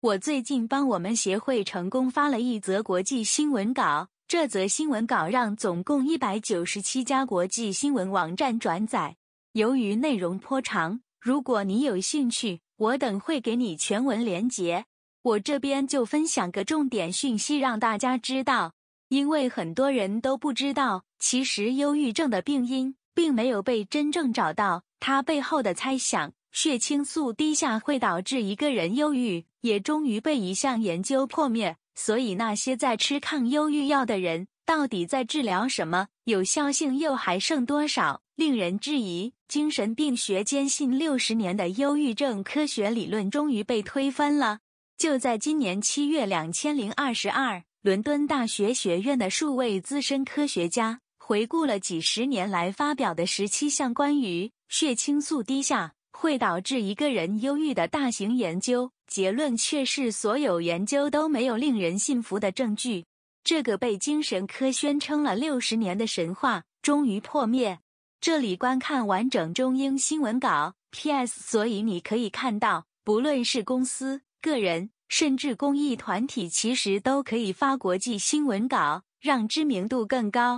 我最近帮我们协会成功发了一则国际新闻稿，这则新闻稿让总共一百九十七家国际新闻网站转载。由于内容颇长，如果你有兴趣，我等会给你全文连结。我这边就分享个重点讯息让大家知道，因为很多人都不知道，其实忧郁症的病因并没有被真正找到，它背后的猜想。血清素低下会导致一个人忧郁，也终于被一项研究破灭。所以那些在吃抗忧郁药的人，到底在治疗什么？有效性又还剩多少？令人质疑。精神病学坚信六十年的忧郁症科学理论终于被推翻了。就在今年七月两千零二十二，伦敦大学学院的数位资深科学家回顾了几十年来发表的十七项关于血清素低下。会导致一个人忧郁的大型研究，结论却是所有研究都没有令人信服的证据。这个被精神科宣称了六十年的神话终于破灭。这里观看完整中英新闻稿。P.S. 所以你可以看到，不论是公司、个人，甚至公益团体，其实都可以发国际新闻稿，让知名度更高。